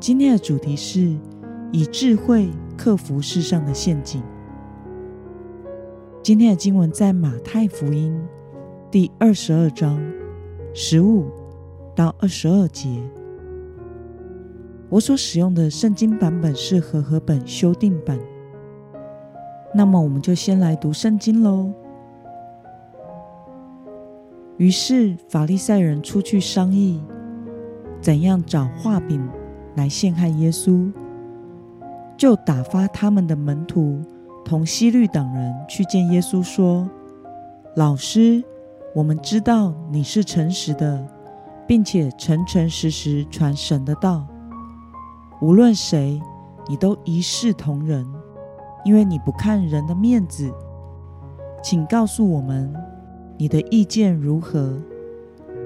今天的主题是以智慧克服世上的陷阱。今天的经文在马太福音第二十二章十五到二十二节。我所使用的圣经版本是和合本修订版。那么，我们就先来读圣经喽。于是，法利赛人出去商议，怎样找画饼。来陷害耶稣，就打发他们的门徒同西律党人去见耶稣，说：“老师，我们知道你是诚实的，并且诚诚实实传神的道。无论谁，你都一视同仁，因为你不看人的面子。请告诉我们，你的意见如何？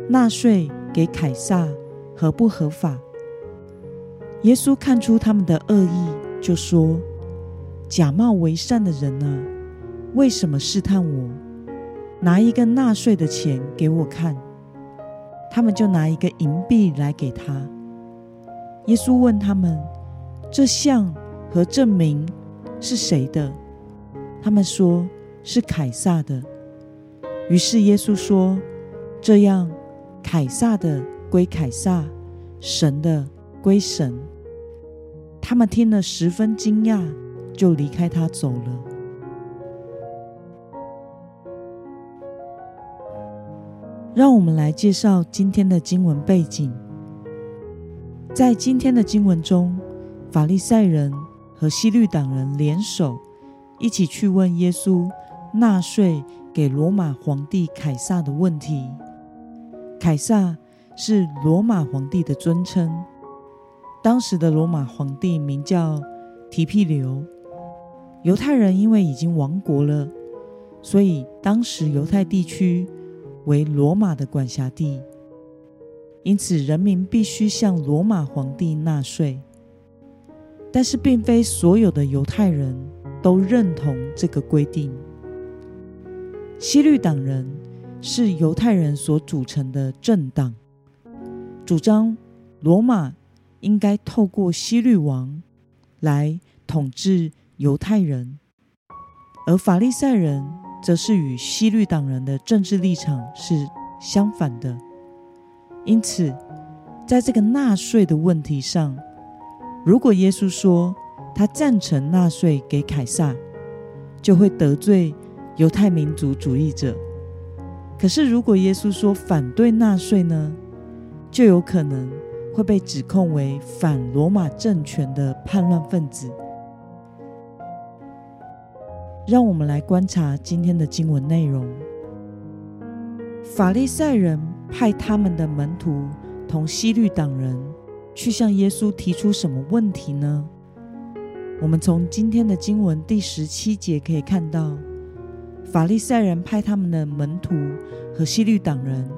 纳税给凯撒合不合法？”耶稣看出他们的恶意，就说：“假冒为善的人啊，为什么试探我？拿一个纳税的钱给我看。”他们就拿一个银币来给他。耶稣问他们：“这像和证明是谁的？”他们说：“是凯撒的。”于是耶稣说：“这样，凯撒的归凯撒，神的。”归神，他们听了十分惊讶，就离开他走了。让我们来介绍今天的经文背景。在今天的经文中，法利赛人和西律党人联手，一起去问耶稣纳税给罗马皇帝凯撒的问题。凯撒是罗马皇帝的尊称。当时的罗马皇帝名叫提庇留。犹太人因为已经亡国了，所以当时犹太地区为罗马的管辖地，因此人民必须向罗马皇帝纳税。但是，并非所有的犹太人都认同这个规定。西律党人是犹太人所组成的政党，主张罗马。应该透过希律王来统治犹太人，而法利赛人则是与希律党人的政治立场是相反的。因此，在这个纳税的问题上，如果耶稣说他赞成纳税给凯撒，就会得罪犹太民族主义者；可是，如果耶稣说反对纳税呢，就有可能。会被指控为反罗马政权的叛乱分子。让我们来观察今天的经文内容。法利赛人派他们的门徒同西律党人去向耶稣提出什么问题呢？我们从今天的经文第十七节可以看到，法利赛人派他们的门徒和西律党人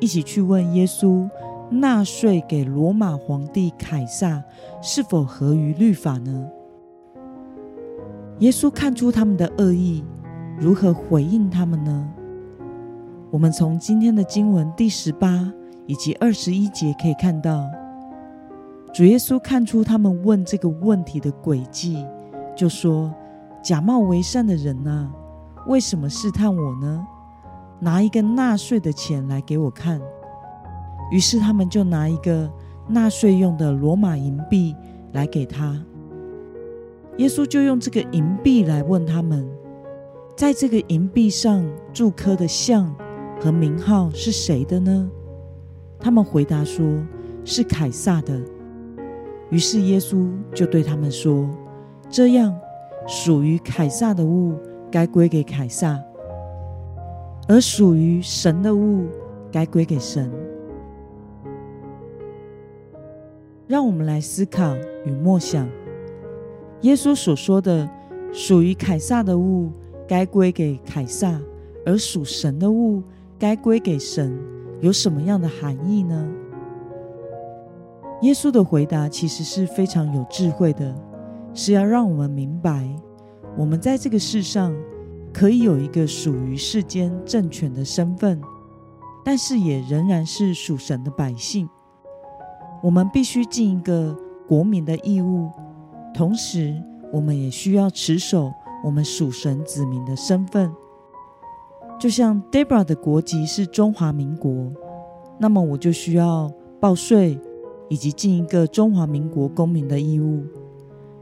一起去问耶稣。纳税给罗马皇帝凯撒是否合于律法呢？耶稣看出他们的恶意，如何回应他们呢？我们从今天的经文第十八以及二十一节可以看到，主耶稣看出他们问这个问题的诡计，就说：“假冒为善的人啊，为什么试探我呢？拿一个纳税的钱来给我看。”于是他们就拿一个纳税用的罗马银币来给他。耶稣就用这个银币来问他们，在这个银币上铸刻的像和名号是谁的呢？他们回答说是凯撒的。于是耶稣就对他们说：“这样，属于凯撒的物该归给凯撒，而属于神的物该归给神。”让我们来思考与默想，耶稣所说的属于凯撒的物该归给凯撒，而属神的物该归给神，有什么样的含义呢？耶稣的回答其实是非常有智慧的，是要让我们明白，我们在这个世上可以有一个属于世间政权的身份，但是也仍然是属神的百姓。我们必须尽一个国民的义务，同时我们也需要持守我们属神子民的身份。就像 Debra 的国籍是中华民国，那么我就需要报税。以及尽一个中华民国公民的义务，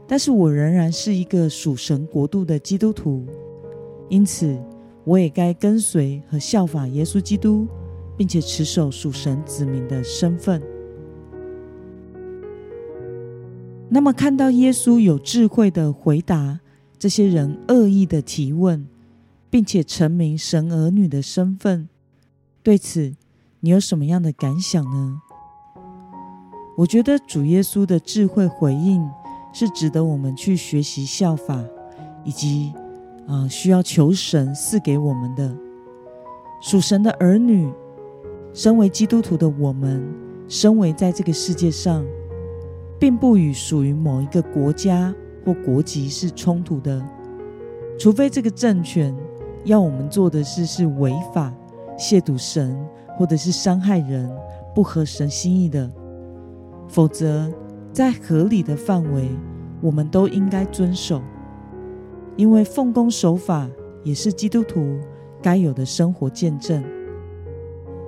但是我仍然是一个属神国度的基督徒，因此我也该跟随和效法耶稣基督，并且持守属神子民的身份。那么，看到耶稣有智慧的回答这些人恶意的提问，并且成名神儿女的身份，对此你有什么样的感想呢？我觉得主耶稣的智慧回应是值得我们去学习效法，以及啊需要求神赐给我们的属神的儿女。身为基督徒的我们，身为在这个世界上，并不与属于某一个国家或国籍是冲突的，除非这个政权要我们做的事是违法、亵渎神，或者是伤害人、不合神心意的。否则，在合理的范围，我们都应该遵守，因为奉公守法也是基督徒该有的生活见证。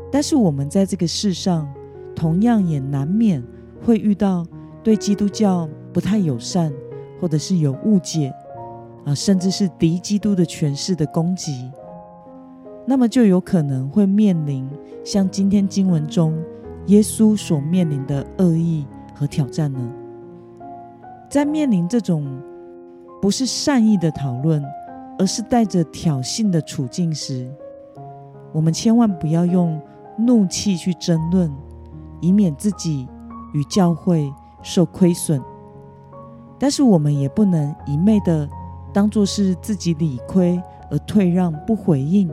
但是，我们在这个世上，同样也难免会遇到对基督教不太友善，或者是有误解啊，甚至是敌基督的权势的攻击，那么就有可能会面临像今天经文中。耶稣所面临的恶意和挑战呢？在面临这种不是善意的讨论，而是带着挑衅的处境时，我们千万不要用怒气去争论，以免自己与教会受亏损。但是我们也不能一昧的当做是自己理亏而退让不回应，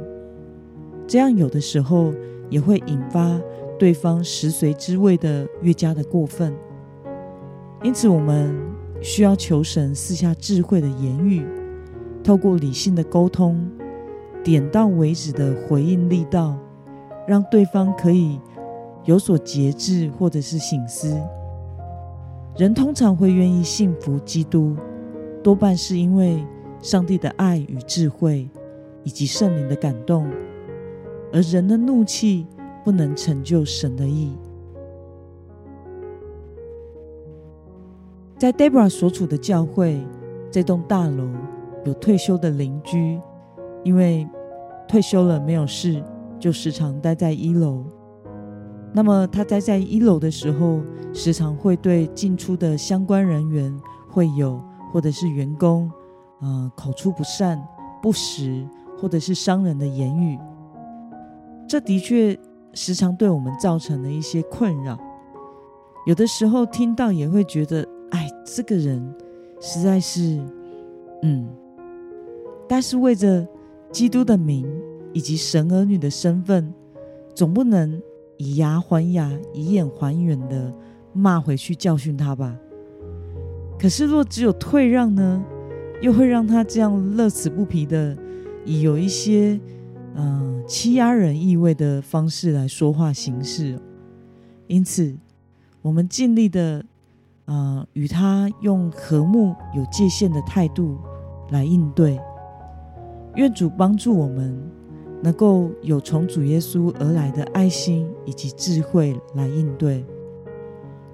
这样有的时候也会引发。对方食髓知味的越加的过分，因此我们需要求神赐下智慧的言语，透过理性的沟通，点到为止的回应力道，让对方可以有所节制或者是醒思。人通常会愿意信服基督，多半是因为上帝的爱与智慧，以及圣灵的感动，而人的怒气。不能成就神的意。在 Debra 所处的教会，这栋大楼有退休的邻居，因为退休了没有事，就时常待在一楼。那么他待在一楼的时候，时常会对进出的相关人员、会友或者是员工，啊，口出不善、不实或者是伤人的言语。这的确。时常对我们造成了一些困扰，有的时候听到也会觉得，哎，这个人实在是，嗯。但是为着基督的名以及神儿女的身份，总不能以牙还牙、以眼还眼的骂回去教训他吧？可是若只有退让呢，又会让他这样乐此不疲的，以有一些。嗯，欺压人意味的方式来说话行事，因此我们尽力的，啊，与他用和睦有界限的态度来应对。愿主帮助我们，能够有从主耶稣而来的爱心以及智慧来应对，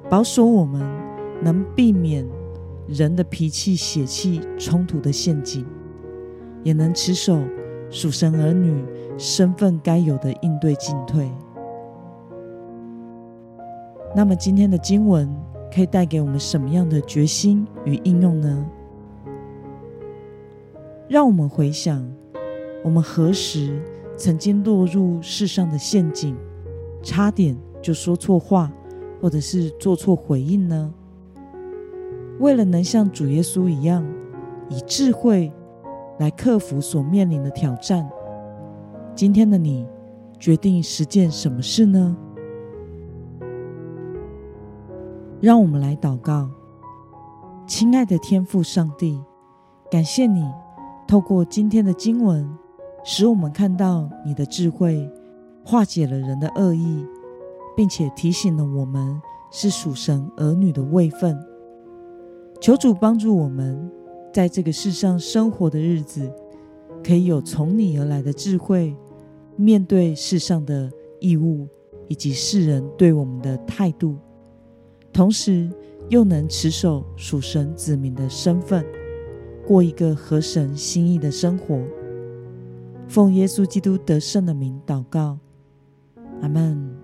保守我们能避免人的脾气、血气冲突的陷阱，也能持守。属神儿女身份该有的应对进退。那么今天的经文可以带给我们什么样的决心与应用呢？让我们回想，我们何时曾经落入世上的陷阱，差点就说错话，或者是做错回应呢？为了能像主耶稣一样，以智慧来克服所面临的挑战，今天的你决定实践什么事呢？让我们来祷告，亲爱的天父上帝，感谢你透过今天的经文，使我们看到你的智慧化解了人的恶意，并且提醒了我们是属神儿女的位分。求主帮助我们，在这个世上生活的日子，可以有从你而来的智慧，面对世上的义务以及世人对我们的态度，同时又能持守属神子民的身份，过一个合神心意的生活。奉耶稣基督得胜的名祷告，阿门。